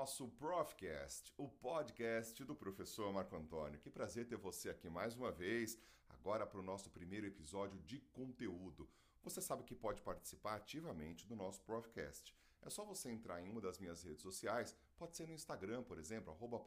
nosso Profcast, o podcast do professor Marco Antônio. Que prazer ter você aqui mais uma vez, agora para o nosso primeiro episódio de conteúdo. Você sabe que pode participar ativamente do nosso Profcast. É só você entrar em uma das minhas redes sociais, pode ser no Instagram, por exemplo, arroba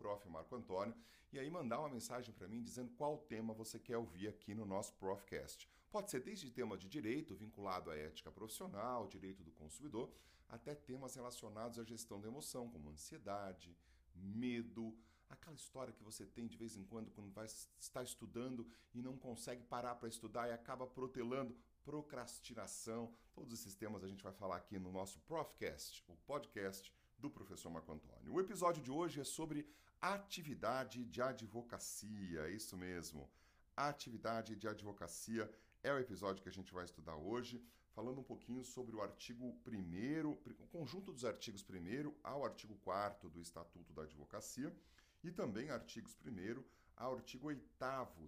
e aí mandar uma mensagem para mim dizendo qual tema você quer ouvir aqui no nosso Profcast. Pode ser desde tema de direito, vinculado à ética profissional, direito do consumidor, até temas relacionados à gestão da emoção, como ansiedade, medo, aquela história que você tem de vez em quando quando vai estar estudando e não consegue parar para estudar e acaba protelando procrastinação. Todos esses temas a gente vai falar aqui no nosso Profcast, o podcast do professor Marco Antônio. O episódio de hoje é sobre atividade de advocacia, isso mesmo. Atividade de advocacia é o episódio que a gente vai estudar hoje, falando um pouquinho sobre o artigo 1 o conjunto dos artigos 1 ao artigo 4 do Estatuto da Advocacia e também artigos 1 ao artigo 8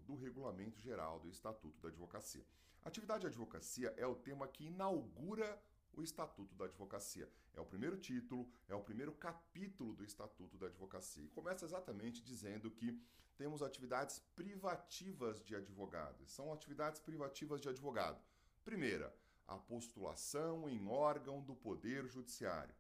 do Regulamento Geral do Estatuto da Advocacia. Atividade de advocacia é o tema que inaugura o Estatuto da Advocacia. É o primeiro título, é o primeiro capítulo do Estatuto da Advocacia. E começa exatamente dizendo que temos atividades privativas de advogado. São atividades privativas de advogado. Primeira, a postulação em órgão do Poder Judiciário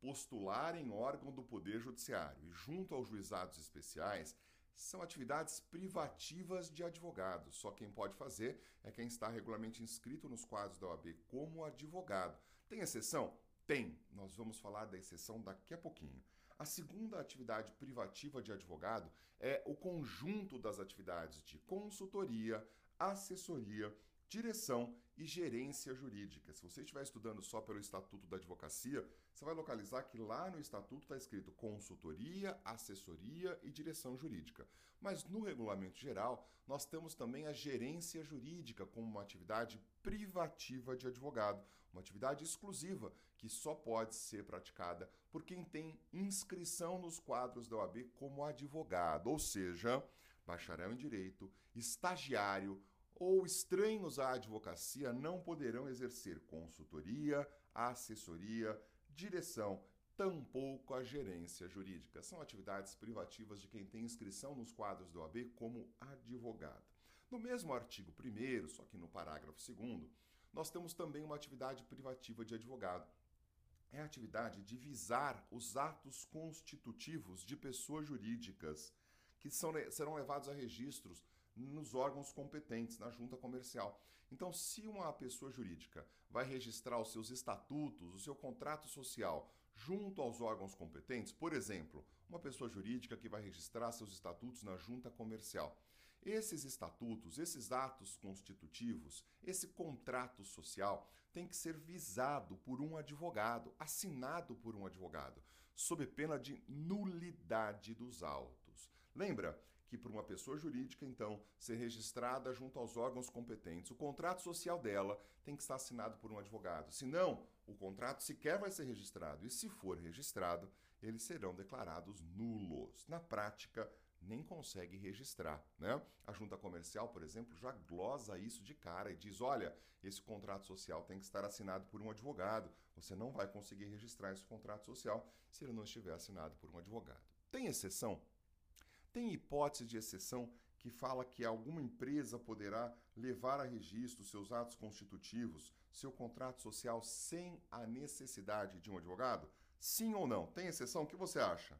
postular em órgão do Poder Judiciário e junto aos juizados especiais são atividades privativas de advogados. Só quem pode fazer é quem está regularmente inscrito nos quadros da OAB como advogado. Tem exceção? Tem. Nós vamos falar da exceção daqui a pouquinho. A segunda atividade privativa de advogado é o conjunto das atividades de consultoria, assessoria direção e gerência jurídica. Se você estiver estudando só pelo Estatuto da Advocacia, você vai localizar que lá no Estatuto está escrito consultoria, assessoria e direção jurídica. Mas no regulamento geral, nós temos também a gerência jurídica como uma atividade privativa de advogado, uma atividade exclusiva que só pode ser praticada por quem tem inscrição nos quadros da OAB como advogado, ou seja, bacharel em direito, estagiário ou estranhos à advocacia não poderão exercer consultoria, assessoria, direção, tampouco a gerência jurídica. São atividades privativas de quem tem inscrição nos quadros do OAB como advogado. No mesmo artigo 1, só que no parágrafo 2, nós temos também uma atividade privativa de advogado. É a atividade de visar os atos constitutivos de pessoas jurídicas que são, serão levados a registros nos órgãos competentes, na junta comercial. Então, se uma pessoa jurídica vai registrar os seus estatutos, o seu contrato social junto aos órgãos competentes, por exemplo, uma pessoa jurídica que vai registrar seus estatutos na junta comercial. Esses estatutos, esses atos constitutivos, esse contrato social tem que ser visado por um advogado, assinado por um advogado, sob pena de nulidade dos autos. Lembra que por uma pessoa jurídica, então, ser registrada junto aos órgãos competentes, o contrato social dela tem que estar assinado por um advogado. Senão, o contrato sequer vai ser registrado. E se for registrado, eles serão declarados nulos. Na prática, nem consegue registrar. Né? A junta comercial, por exemplo, já glosa isso de cara e diz: olha, esse contrato social tem que estar assinado por um advogado. Você não vai conseguir registrar esse contrato social se ele não estiver assinado por um advogado. Tem exceção? Tem hipótese de exceção que fala que alguma empresa poderá levar a registro seus atos constitutivos, seu contrato social, sem a necessidade de um advogado? Sim ou não? Tem exceção? O que você acha?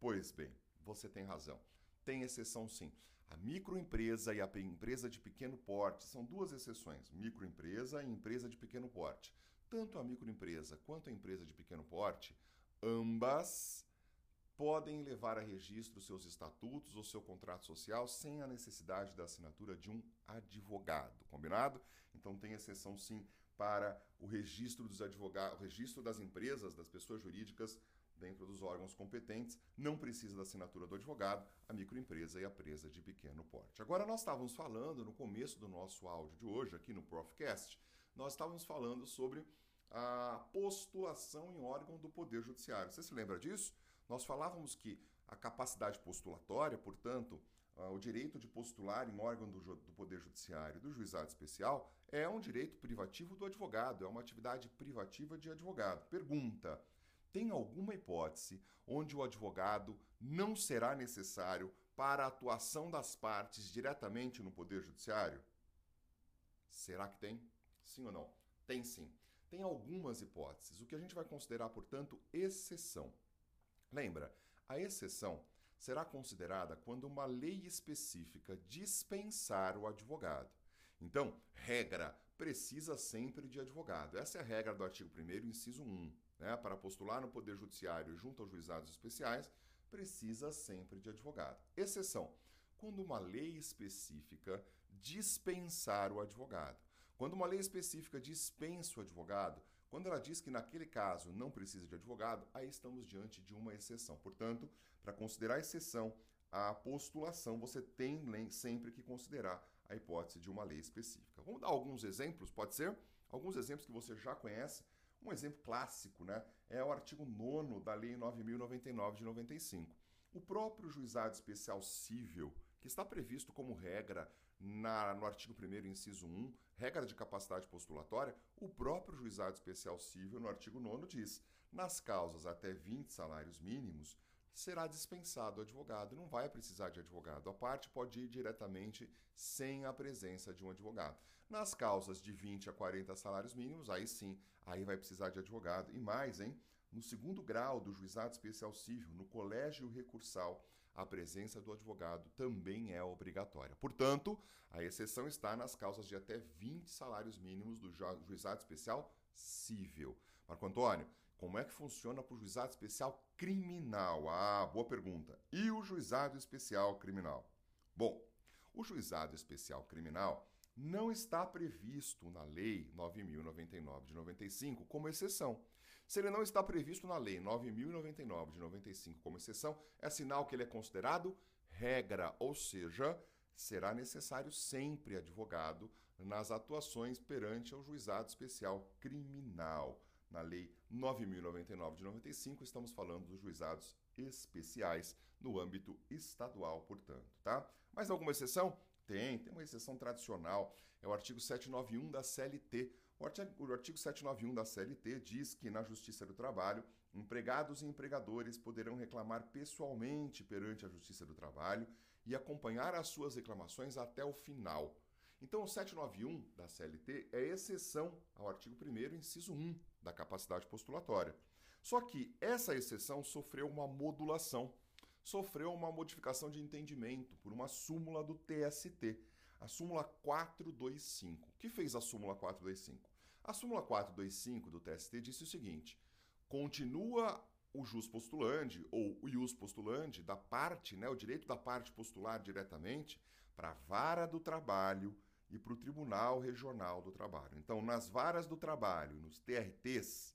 Pois bem, você tem razão. Tem exceção sim. A microempresa e a empresa de pequeno porte são duas exceções: microempresa e empresa de pequeno porte. Tanto a microempresa quanto a empresa de pequeno porte, ambas podem levar a registro seus estatutos ou seu contrato social sem a necessidade da assinatura de um advogado, combinado? Então tem exceção sim para o registro dos advogados, o registro das empresas, das pessoas jurídicas dentro dos órgãos competentes, não precisa da assinatura do advogado, a microempresa e a presa de pequeno porte. Agora, nós estávamos falando no começo do nosso áudio de hoje, aqui no Profcast, nós estávamos falando sobre a postulação em órgão do Poder Judiciário. Você se lembra disso? Nós falávamos que a capacidade postulatória, portanto, o direito de postular em órgão do, do Poder Judiciário do Juizado Especial é um direito privativo do advogado, é uma atividade privativa de advogado. Pergunta: Tem alguma hipótese onde o advogado não será necessário para a atuação das partes diretamente no Poder Judiciário? Será que tem? Sim ou não? Tem sim. Tem algumas hipóteses, o que a gente vai considerar, portanto, exceção. Lembra, a exceção será considerada quando uma lei específica dispensar o advogado. Então, regra, precisa sempre de advogado. Essa é a regra do artigo 1 inciso 1. Né? Para postular no Poder Judiciário junto aos juizados especiais, precisa sempre de advogado. Exceção, quando uma lei específica dispensar o advogado. Quando uma lei específica dispensa o advogado, quando ela diz que naquele caso não precisa de advogado, aí estamos diante de uma exceção. Portanto, para considerar exceção à postulação, você tem sempre que considerar a hipótese de uma lei específica. Vamos dar alguns exemplos, pode ser? Alguns exemplos que você já conhece. Um exemplo clássico, né, é o artigo 9 da Lei 9099 de 95. O próprio juizado especial civil, está previsto como regra na, no artigo 1 inciso 1, regra de capacidade postulatória, o próprio juizado especial civil, no artigo 9 diz: nas causas até 20 salários mínimos, será dispensado o advogado, não vai precisar de advogado. A parte pode ir diretamente sem a presença de um advogado. Nas causas de 20 a 40 salários mínimos, aí sim, aí vai precisar de advogado. E mais, hein? No segundo grau do juizado especial civil, no colégio recursal, a presença do advogado também é obrigatória. Portanto, a exceção está nas causas de até 20 salários mínimos do juizado especial civil. Marco Antônio, como é que funciona para o juizado especial criminal? Ah, boa pergunta. E o juizado especial criminal? Bom, o juizado especial criminal não está previsto na Lei 9099 de 95 como exceção. Se ele não está previsto na Lei 9099 de 95 como exceção, é sinal que ele é considerado regra, ou seja, será necessário sempre advogado nas atuações perante o juizado especial criminal. Na Lei 9099 de 95, estamos falando dos juizados especiais no âmbito estadual, portanto, tá? Mais alguma exceção? Tem, tem uma exceção tradicional, é o artigo 791 da CLT. O artigo 791 da CLT diz que na Justiça do Trabalho, empregados e empregadores poderão reclamar pessoalmente perante a Justiça do Trabalho e acompanhar as suas reclamações até o final. Então, o 791 da CLT é exceção ao artigo 1, inciso 1 da capacidade postulatória. Só que essa exceção sofreu uma modulação, sofreu uma modificação de entendimento por uma súmula do TST a súmula 425. O que fez a súmula 425? A súmula 425 do TST disse o seguinte: continua o jus postulante ou o ius postulante da parte, né, o direito da parte postular diretamente para a vara do trabalho e para o Tribunal Regional do Trabalho. Então, nas varas do trabalho, nos TRTs,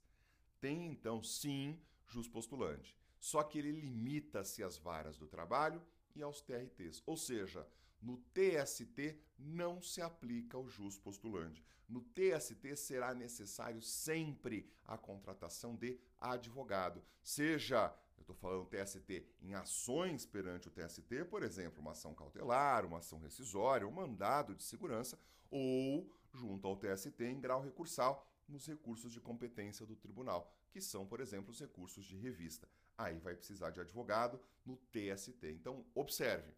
tem então sim jus postulante. Só que ele limita-se às varas do trabalho e aos TRTs. Ou seja, no TST não se aplica o jus postulante. No TST será necessário sempre a contratação de advogado, seja eu estou falando TST em ações perante o TST, por exemplo, uma ação cautelar, uma ação rescisória, um mandado de segurança, ou junto ao TST em grau recursal nos recursos de competência do tribunal, que são, por exemplo, os recursos de revista. Aí vai precisar de advogado no TST. Então, observe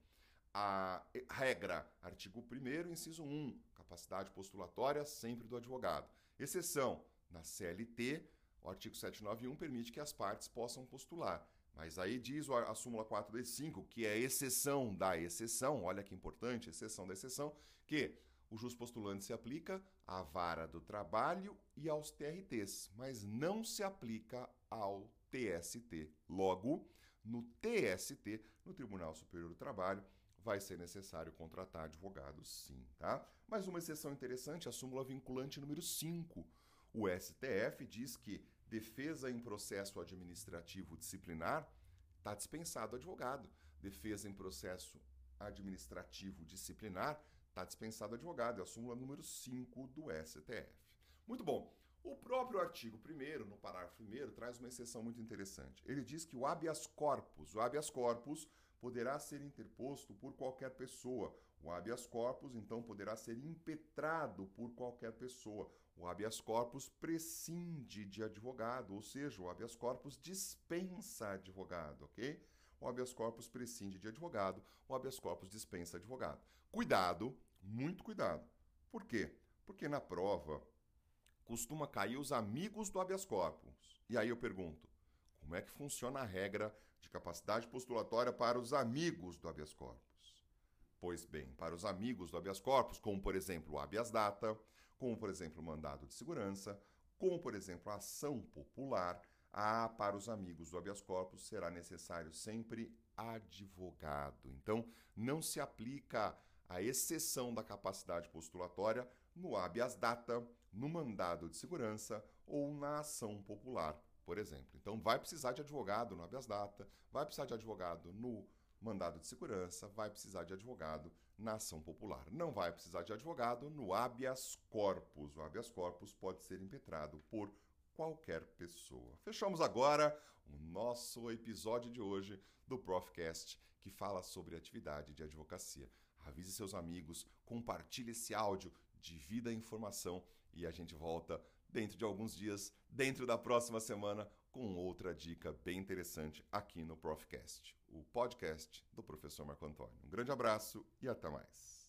a regra, artigo 1 inciso 1, capacidade postulatória sempre do advogado. Exceção, na CLT, o artigo 791 permite que as partes possam postular. Mas aí diz a súmula 425, que é exceção da exceção, olha que importante, exceção da exceção, que o jus postulante se aplica à vara do trabalho e aos TRTs, mas não se aplica ao TST. Logo, no TST, no Tribunal Superior do Trabalho, vai ser necessário contratar advogado, sim, tá? Mas uma exceção interessante, a súmula vinculante número 5. O STF diz que defesa em processo administrativo disciplinar está dispensado advogado. Defesa em processo administrativo disciplinar está dispensado advogado. É a súmula número 5 do STF. Muito bom. O próprio artigo 1 no parágrafo 1 traz uma exceção muito interessante. Ele diz que o habeas corpus, o habeas corpus poderá ser interposto por qualquer pessoa. O habeas corpus, então, poderá ser impetrado por qualquer pessoa. O habeas corpus prescinde de advogado, ou seja, o habeas corpus dispensa advogado, ok? O habeas corpus prescinde de advogado, o habeas corpus dispensa advogado. Cuidado, muito cuidado. Por quê? Porque na prova costuma cair os amigos do habeas corpus. E aí eu pergunto, como é que funciona a regra de capacidade postulatória para os amigos do habeas corpus? Pois bem, para os amigos do habeas corpus, como por exemplo o habeas data, como por exemplo o mandado de segurança, como por exemplo a ação popular, ah, para os amigos do habeas corpus será necessário sempre advogado. Então, não se aplica a exceção da capacidade postulatória no habeas data, no mandado de segurança ou na ação popular, por exemplo. Então, vai precisar de advogado no habeas data, vai precisar de advogado no mandado de segurança, vai precisar de advogado na ação popular. Não vai precisar de advogado no habeas corpus. O habeas corpus pode ser impetrado por qualquer pessoa. Fechamos agora o nosso episódio de hoje do Profcast, que fala sobre atividade de advocacia. Avise seus amigos, compartilhe esse áudio, divida a informação e a gente volta dentro de alguns dias, dentro da próxima semana, com outra dica bem interessante aqui no Profcast, o podcast do professor Marco Antônio. Um grande abraço e até mais.